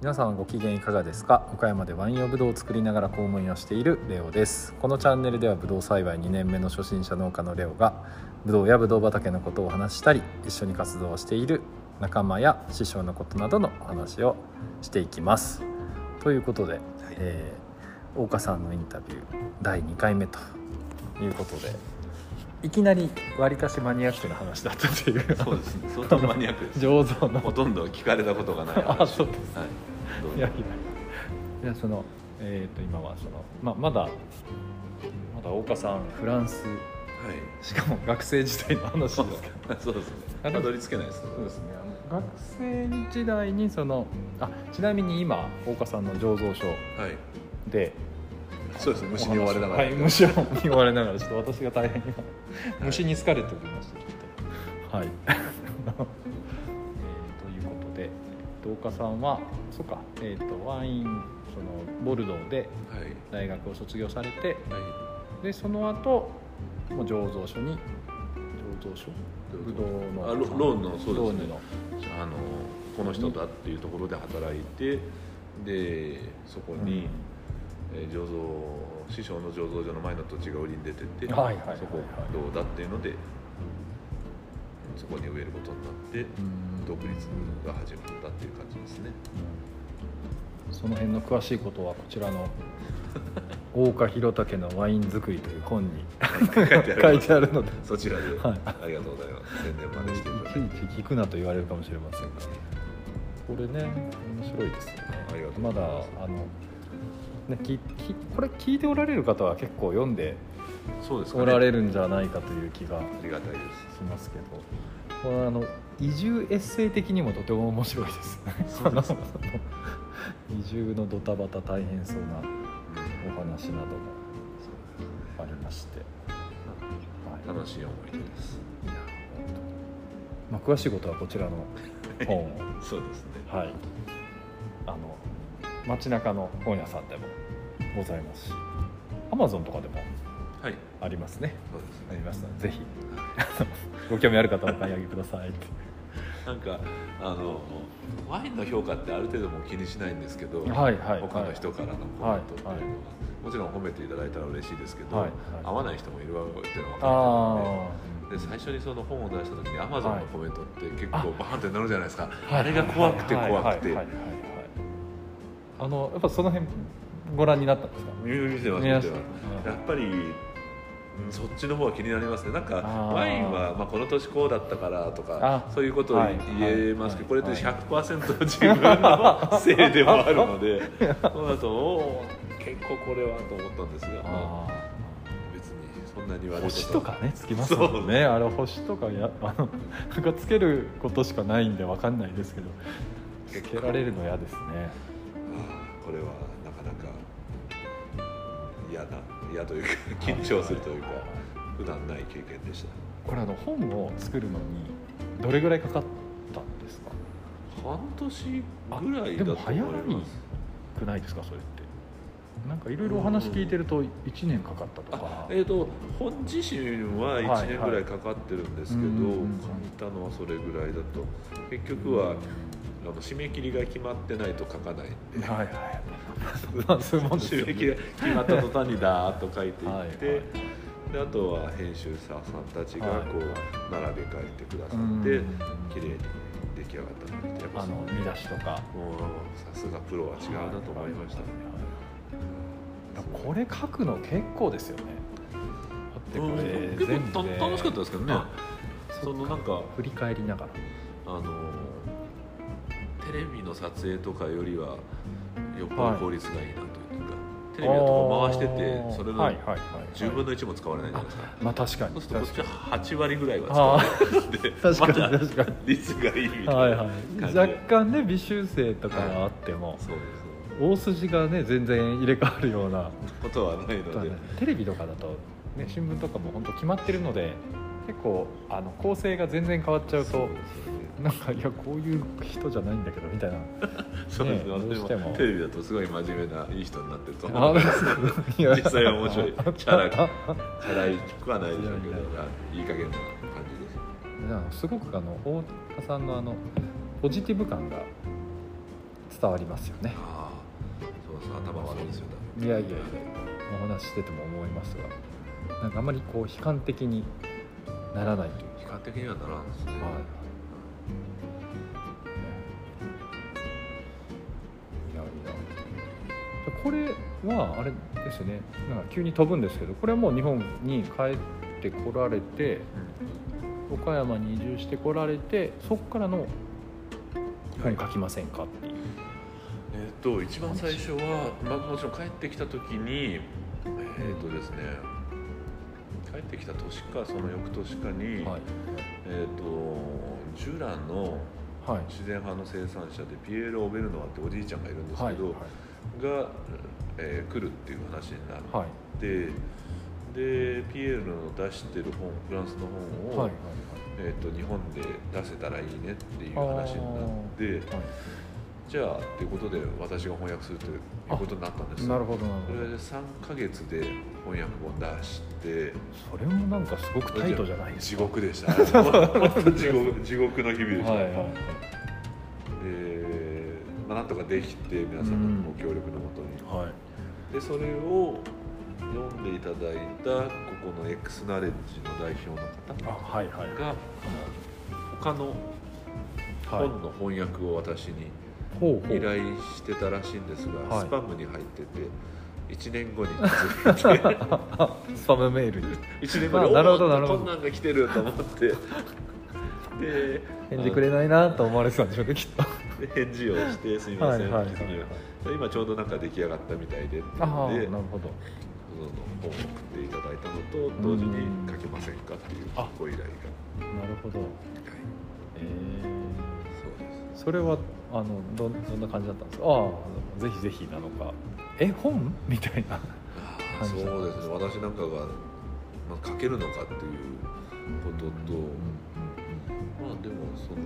皆さんご機嫌いかがですか？岡山でワイン用ブドウを作りながら公務員をしているレオです。このチャンネルではブドウ栽培2年目の初心者農家のレオがブドウやブドウ畑のことをお話ししたり一緒に活動をしている仲間や師匠のことなどのお話をしていきます。ということで、えー大岡さんのインタビュー第2回目ということでいきなりわりかしマニアックな話だったという。そうですね。相当マニアックです。醸造のほとんど聞かれたことがない話。あそうです。はいどうぞ。いやいや。そのえっ、と今はそのままだまだ大岡さんフランス。はい。しかも学生時代の話ですかそうですね。たどり着けないですね。そうですね。学生時代にそのあちなみに今大岡さんの醸造所はい。でそうですね。虫に追われながら。はい虫に追われながらちょっと私が大変今。虫に好かれておりましてちょっと。はいで大岡さんはそうかえっ、とワインそのボルドーではい。大学を卒業されてはでその後もう醸造所に醸造所？ブドウのあロローンのそうですね。の。いあのこの人だっていうところで働いてでそこに、えー醸造師匠の醸造所の前の土地が売りに出てて、はいはいはいはい。そこどうだっていうのでそこに植えることになってうん。独立が始まったっていう感じですね。その辺の詳しいことはこちらの大岡弘武のワイン作りという本に書いてあるので。そちらで、はい。ありがとうございます。宣伝までしていただいて聞くなと言われるかもしれませんが。これね面白いですよね。ありがとうまだあのねききこれ聞いておられる方は結構読んでそうですか、ね、おられるんじゃないかという気がありがたいです。しますけど。これあの移住エッセイ的にもとても面白いです。移住のドタバタ大変そうなお話などもありまして、はい、楽しい思い出です。いや本当に。まあ、詳しいことはこちらの本を。そうですね。はい。あの街中の本屋さんでもございますしアマゾンとかでもはいありますね。そうです。ありねますのでぜひ。ご興味ある方はお買い上げください。なんかあのワインの評価ってある程度もう気にしないんですけど、はいはい他の人からのコメントっていうのは、はいはい。もちろん褒めていただいたら嬉しいですけど、はいはい。合わない人もいるわけっていうのは分かあってでで最初にその本を出した時にアマゾンのコメントって結あ構バーンってなるじゃないですか、ああれが怖くて怖くて。はいはいはいはいはい。あのやっぱその辺ご覧になったんですか？見てます見てます。た。やっぱりうんそっちの方が気になりますね。なんかワインは、まあ、この年こうだったからとかあそういうことをはい言えますけど、はいこれって100%自分のせいでもあるので そうだと結構これはと思ったんですが、まあ、あ別にそんなに悪い星とかねつきますもんね。あれ星とかやあのなんかつけることしかないんでわかんないですけどつけられるの嫌ですね。これはなかなか嫌な嫌というか緊張するというか普段ない経験でした。これあの本を作るのにどれぐらいかかったんですか？半年ぐらいだと思いでもますくないですかそれって。なんかいろいろお話聞いてると1年かかったとあかえー、と本自身は1年ぐらいかかってるんですけど、書いたのはそれぐらいだと。結局はあの締め切りが決まってないと書かないんで。はいはいまあ そういうもんですよ締め切りが決まった途端にダーッと書いていって、はいはいであとは編集者さんたちがこう並べ替えてくださうん。って、綺麗に出来上がったのでやっぱあの見出しとか。さすがプロは違うなと思いました、これ書くの結構ですよね。だってこれうん結構た楽しかったですけどね。あそのなんか振り返りながら。あのテレビの撮影とかよりはよっぽど効率がいいなというか、テレビだとこう回しててそれのはいはいはいはい。10分の1も使われないじゃないですか、まあ確かにそうするとこっちは8割ぐらいは使あわれるんで確かに確かに。率がいいみたいなはいは感い若干ね微修正とかがあっても、そうです。大筋がね全然入れ替わるような。ことはないので、テレビとかだと、ね、新聞とかも本当決まってるので結構あの構成が全然変わっちゃうとなんかいやこういう人じゃないんだけどみたいな。そうですね。ねどうしても。テレビだとすごい真面目ないい人になってると思あうんです。け ど実際は面白いチャラくチあャラいくはないでしょうけどいやい加減な感じです。すごくあの大塚さんのあのポジティブ感が伝わりますよね。ああそうそう頭悪いですよいやいやいやお話ししてても思いますが。なんかあまりこう悲観的にならないという悲観的にはならんですね、はいこれはあれですよね。なんか急に飛ぶんですけどこれはもう日本に帰ってこられて岡山に移住してこられてそこからの本書きませんかっていう。えっ、と一番最初は、まあ、もちろん帰ってきた時にえっ、とですね帰ってきた年かその翌年かに、はい。えっ、とジュラのはい。自然派の生産者でピエール・オベルノワっておじいちゃんがいるんですはいけど、が、えー来るっていう話になっはい。て、でピエールの出してる本フランスの本を、はいえー、と日本で出せたらいいねっていう話になってはい。じゃあっていうことで私が翻訳するということになったんですなるほどなるほど。これで3ヶ月で翻訳本出して。それもなんかすごくタイトじゃないです地か獄でした。地獄地獄の日々でした、はいはいで、まあ、なんとかできて皆さんのご協力のもとに、はい。でそれを読んでいただいたここの X ナレッジの代表のあ方はいはい。が他のはい本の翻訳を私に依頼してたらしいんですが、はい。スパムに入ってて1年後にスパムメールに1年後にあなるほどなるほど。こんなんが来てると思って。で返事くれないなと思われてたんでしょうねきっと。で返事をしてすみません、はいはいはい。は。いで今ちょうどなんか出来上がったみたいでってなるほど。本を送っていただいたのと同時に書けませんかっていうあご依頼が、なるほど。はい、えそうです。ー、それはあのどんどんな感じだったんですか？ああぜひぜひなのかえ本？みたいな。ああそうですね。私なんかが、まあ、書けるのかっていうことと、まあでもその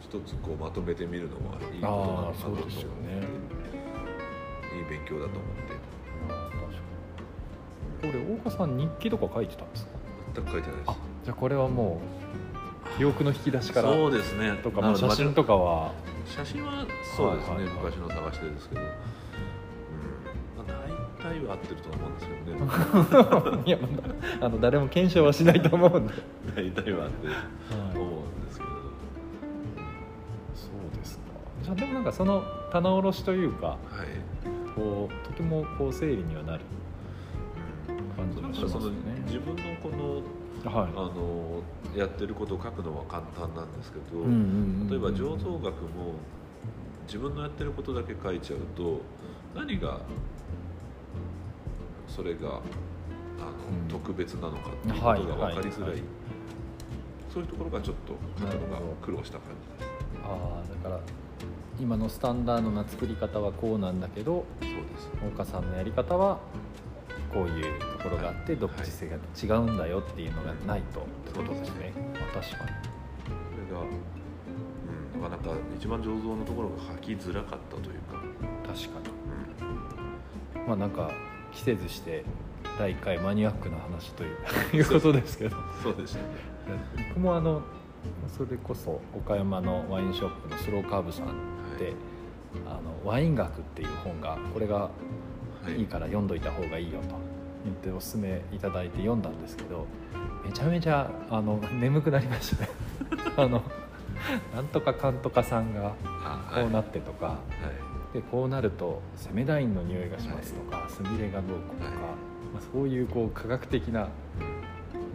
一つこうまとめてみるのはいいことなのかなと思ってですよね。いい勉強だと思って。あ確かに。これ大岡さん日記とか書いてたんですか？全く書いてないです。あじゃあこれはもう記憶の引き出しからそうですね。とか、写真とかは写真はそうですね、はいはいはい。昔の探してですけど、うん。まあ、大体は合ってると思うんですけどね。いやまだあの誰も検証はしないと思うんで、大体は合ってるはいと思うんですけど、そうですか。じゃあでもなんかその棚卸しというかはい。こうとてもこう整理にはなる感じがしますね。自分のはあのやってることを書くのは簡単なんですけど、例えば醸造学も自分のやってることだけ書いちゃうと何がそれがあの、うん。特別なのかっていうことが分かりづらい、はい。はいそういうところがちょっと書くのが苦労した感じです。ああだから今のスタンダードな作り方はこうなんだけどそうです。大岡さんのやり方はこういうところがあってはい。独自性が違うんだよっていうのがないとってことですね、まあ、確かに。それが、うん、なかなか一番醸造のところが書きづらかったというか、確かに。うん。まあなんか季節して第1回マニアックな話という いうことですけど。そうでしたね。僕もあのそれこそ岡山のワインショップのスローカーブさんで、はい。あのワイン学っていう本がこれがはい。いいから読んどいた方がいいよと言っておすすめいただいて読んだんですけどめちゃめちゃあの眠くなりましたね。あのなんとかかんとかさんがあこうなはってとか、い。でこうなるとセメダインの匂いがしますとか、スミレがどうこうとか、はい。まあ、そういうこう科学的な、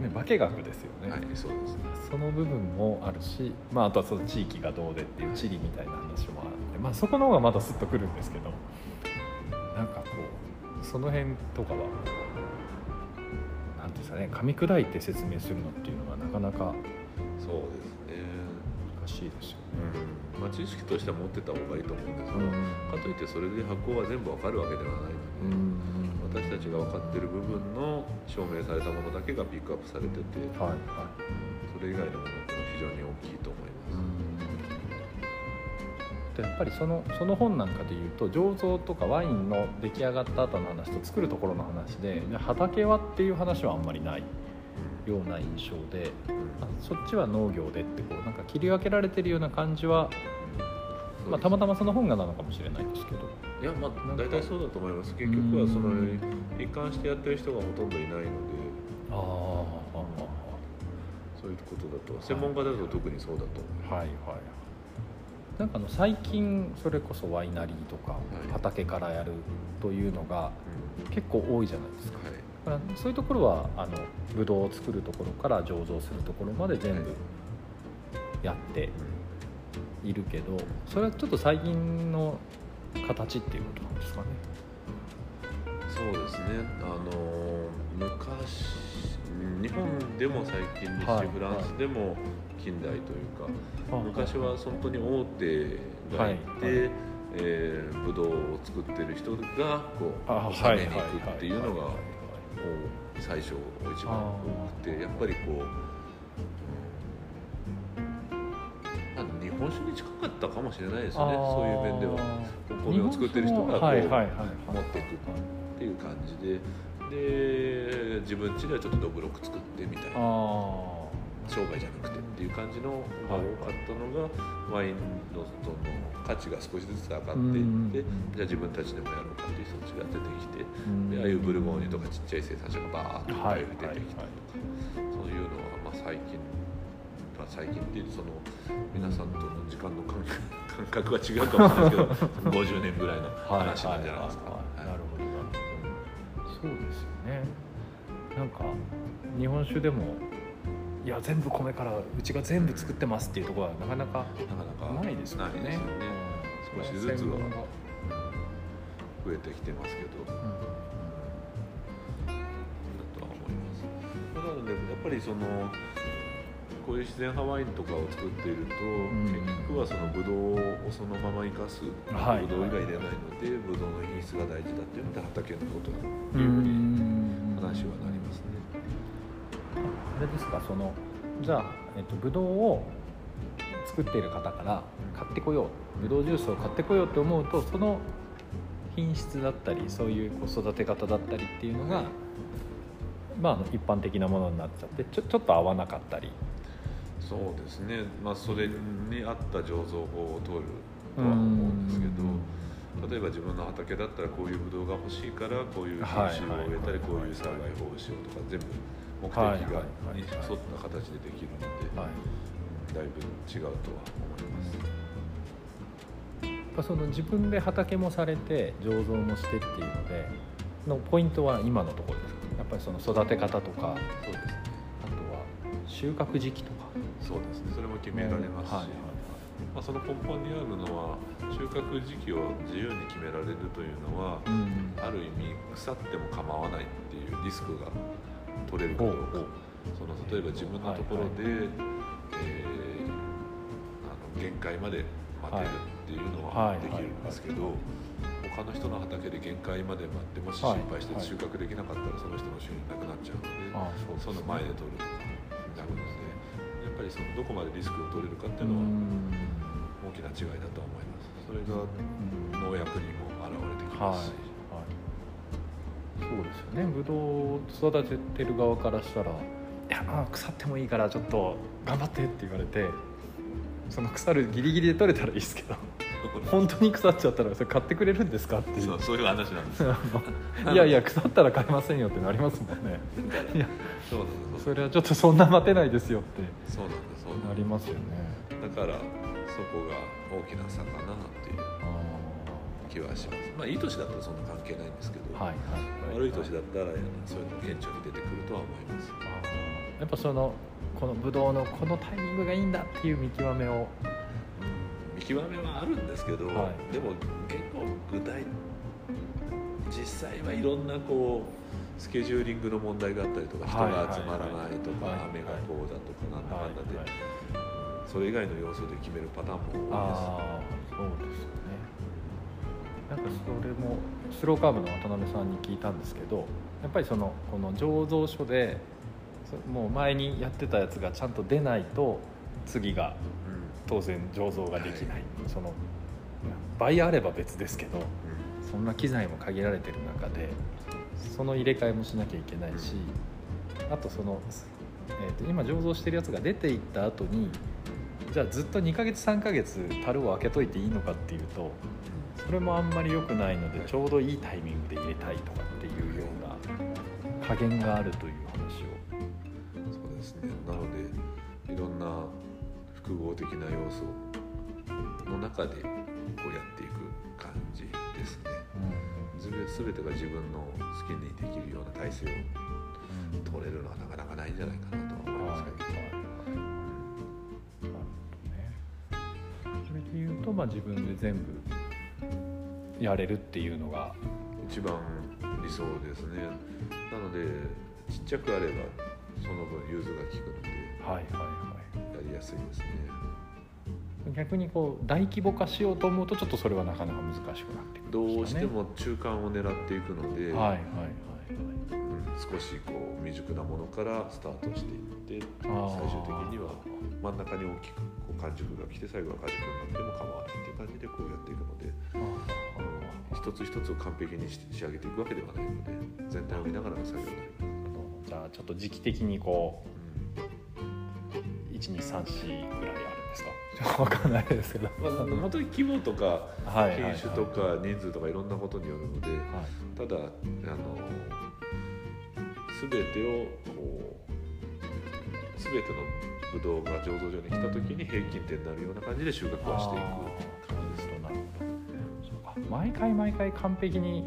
ね、化学ですよね、はい、そうですね。その部分もあるし、まあ、あとはその地域がどうでっていう地理みたいな話もあって、まあ、そこの方がまだスッとくるんですけどなんかこうその辺とかはなんていうんですかね噛み砕いて説明するのっていうのはなかなかそうですね難しいですようん。まあ、知識としては持ってた方がいいと思うんですけど、ね。かといってそれで発酵は全部わかるわけではないうんので、私たちが分かってる部分の証明されたものだけがピックアップされててはいはい。それ以外のものっていうのは非常に大きいと思います、でやっぱりそのその本なんかでいうと醸造とかワインの出来上がった後の話と作るところの話で畑はっていう話はあんまりないような印象でうん。あそっちは農業でってこうなんか切り分けられてるような感じはまあ、たまたまその本がなのかもしれないですけど。いやまあ大体そうだと思います。結局はその一貫してやってる人がほとんどいないので。ああそういうことだと専門家だと特にそうだと思はいはいなんかあの最近それこそワイナリーとかい。畑からやるというのがう、結構多いじゃないですか。はい。だからそういうところはあのブドウを作るところから醸造するところまで全部やっているけどそれはちょっと最近の形っていうことなんですかね。そうですね。あの昔日本でも最近ですし、はい。フランスでも近代というか、あ昔は本当に大手がい。て、えーブドウを作ってる人がこうあ収めに行くっていうのがは最初一番多くてやっぱりこう、日本酒に近かったかもしれないですねそういう面では。お米を作ってる人がこう持っていくっていう感じでで自分家ではちょっとどぶろく作ってみたいな。あ商売じゃなくてっていう感じのが多かったのが、ワインのその価値が少しずつ上がっていって、うんじゃあ自分たちでもやろうかっていう人たちが出てきて、あでああいうブルゴーニュとかちっちゃい生産者がバーッといっぱい。出てきたはい。とか、そういうのはまあ最近、まあ、最近っていうとその皆さんとの時間の感覚は違うかもしれないですけど その50年ぐらいの話なんじゃないですか。そうですよねなんか日本酒でもいや全部米からうちが全部作ってますっていうところはなかなかいなかなかないですよね少しずつは増えてきてますけど。うんだとは思います。なのでやっぱりそのこういう自然派ワインとかを作っていると、ん結局はそのブドウをそのまま生かす、はいブドウ以外ではないので、ブドウの品質が大事だっていうので畑のことだうというふうにん話はなりますね。あれですかそのじゃあ、えっと、ブドウを作っている方から買ってこようブドウジュースを買ってこようって思うとその品質だったりそういうこう育て方だったりっていうのが、まあ一般的なものになっちゃってちょちょっと合わなかったりそうですね。まあそれに合った醸造法を取るとは思うんですけど。例えば自分の畑だったらこういうブドウが欲しいからこういう品種を植えたりこういう栽培法をしようとか全部目的がに沿った形でできるので、はいだいぶ違うとは思います。その自分で畑もされて醸造もしてっていうのでのポイントは今のところですか？やっぱりその育て方とかそうですね。収穫時期とか。そうですね。それも決められますし、はい。まあその根本にあるのは収穫時期を自由に決められるというのは、うん。ある意味腐っても構わないっていうリスクが取れるかどう。か。その例えば自分のところで、えーあの限界まで待てるっていうのははい。できるんですけど、他の人の畑で限界まで待ってもしはい。失敗してはい。収穫できなかったらその人の収入なくなっちゃうので、そうですね。その前で取るとかなるのでやっぱりそのどこまでリスクを取れるかっていうのは大きな違いだとは思います。それが農薬にも現れてきはい、ますし、はい、そうですよね。ブドウを育ててる側からしたら「いやまあ腐ってもいいからちょっと頑張って」って言われてその腐るギリギリで取れたらいいですけど 本当に腐っちゃったらそれ買ってくれるんですかっていう。そうそういう話なんですよ。いやいや腐ったら買えませんよってなりますもんね。いやそうなんですそれはちょっとそんな待てないですよって。そうなんですそうなりますよね。すだからそこが大きな差かなっていうあ気はします。まあいい年だったらそんな関係ないんですけど、ーはいはい。悪い年だったらそういうの顕著に出てくるとは思いますやっぱそのこのブドウのこのタイミングがいいんだっていう見極めを見極めはあるんですけど、はい。でも結構具体実際はいろんなこうスケジューリングの問題があったりとか人はいが集まらないとか、はい。はい雨がこうだとかなんだかんだで、はい。それ以外の要素で決めるパターンも多ああそうですよね。なんかそれもスローカーブの渡辺さんに聞いたんですけどやっぱりそのこの醸造所でそもう前にやってたやつがちゃんと出ないと次がいです、当然醸造ができない、はい。その倍あれば別ですけどうん。そんな機材も限られてる中でその入れ替えもしなきゃいけないしあとその、えー、と今醸造してるやつが出ていった後にじゃあずっと2ヶ月3ヶ月樽を開けといていいのかっていうとそれもあんまり良くないのでちょうどいいタイミングで入れたいとかっていうような加減があるという話を。そうですね。な複合的な要素の中でこうやっていく感じですね、うん、全てが自分の好きにできるような体制を取れるのはなかなかないんじゃないかなと思いますけど、それでいうと、まあ、自分で全部やれるっていうのが。一番理想ですね。なのでちっちゃくあればその分融通が利くので、はいはいはい、やすいですね。逆にこう大規模化しようと思うとちょっとそれはなかなか難しくなってくる、ね、どうしても中間を狙っていくので、はいはいはいうん、少しこう未熟なものからスタートしていって最終的には真ん中に大きくこう完熟が来て最後は果熟になっても構わないっていう感じでこうやっていくので一つ一つを完璧に仕上げていくわけではないので全体を見ながらの作業になります。じゃあちょっと時期的にこう、うん、1234ぐらいあるんですか？分かんないですけど、まあ、本当に規模とか品種とか人数とかいろんなことによるので、ただあの全てをこう全てのブドウが醸造所に来た時に平均点になるような感じで収穫はしていく感じですとなるほど毎回毎回完璧に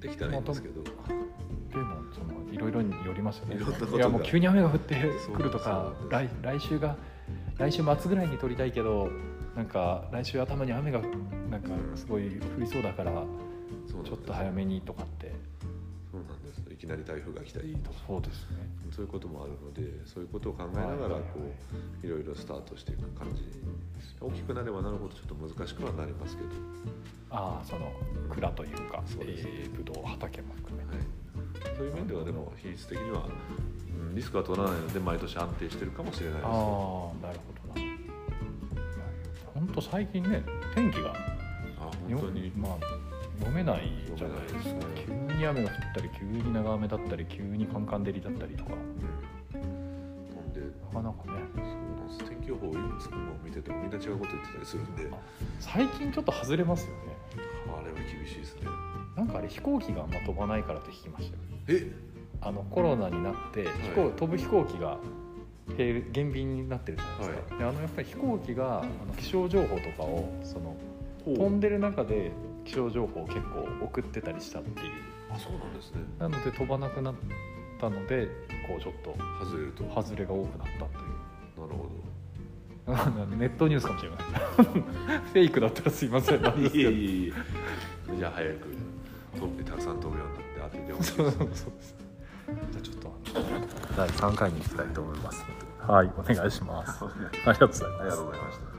できたらいいんですけどいろいろによりますよね。いやもう急に雨が降ってくるとか来来週が来週末ぐらいに撮りたいけどなんか来週頭に雨がなんかすごい降りそうだから、ちょっと早めにとかって。そうなんです。いきなり台風が来たりとか。そうですね。そういうこともあるのでそういうことを考えながらこういろいろスタートしていく感じ。大きくなればなるほどちょっと難しくはなりますけど。ああその蔵というかそうです、えー、ブドウ畑も含め、はい、そういう面ではでも品質的には、うん、リスクは取らないので毎年安定してるかもしれないですああなるほどな。本当最近ね天気があ本当に。まあ飲めないじゃないですか、急に雨が降ったり急に長雨だったり急にカンカン照りだったりとか、うん、なんでなかなかね。そうなんです。天気予報をつも見ててもみんな違うこと言ってたりするんで。最近ちょっと外れますよね。あれは厳しいですね。なんかあれ飛行機があんま飛ばないからって聞きましたよえ？あのコロナになって飛行、はい、飛ぶ飛行機が減便になってるじゃないですか、はい、であのやっぱり飛行機があの気象情報とかをその飛んでる中で気象情報を結構送ってたりしたっていう。あそうなんですね。なので飛ばなくなったのでこうちょっと外れると。外れが多くなったという。なるほど。ネットニュースかもしれない。フェイクだったらすいません。なんですけどいじゃあ早く飛んでたくさん飛ぶようになって当ていそうそうですじゃあちょっと第3回に行きたいと思いますはいお願いしますありがとうございますありがとうございました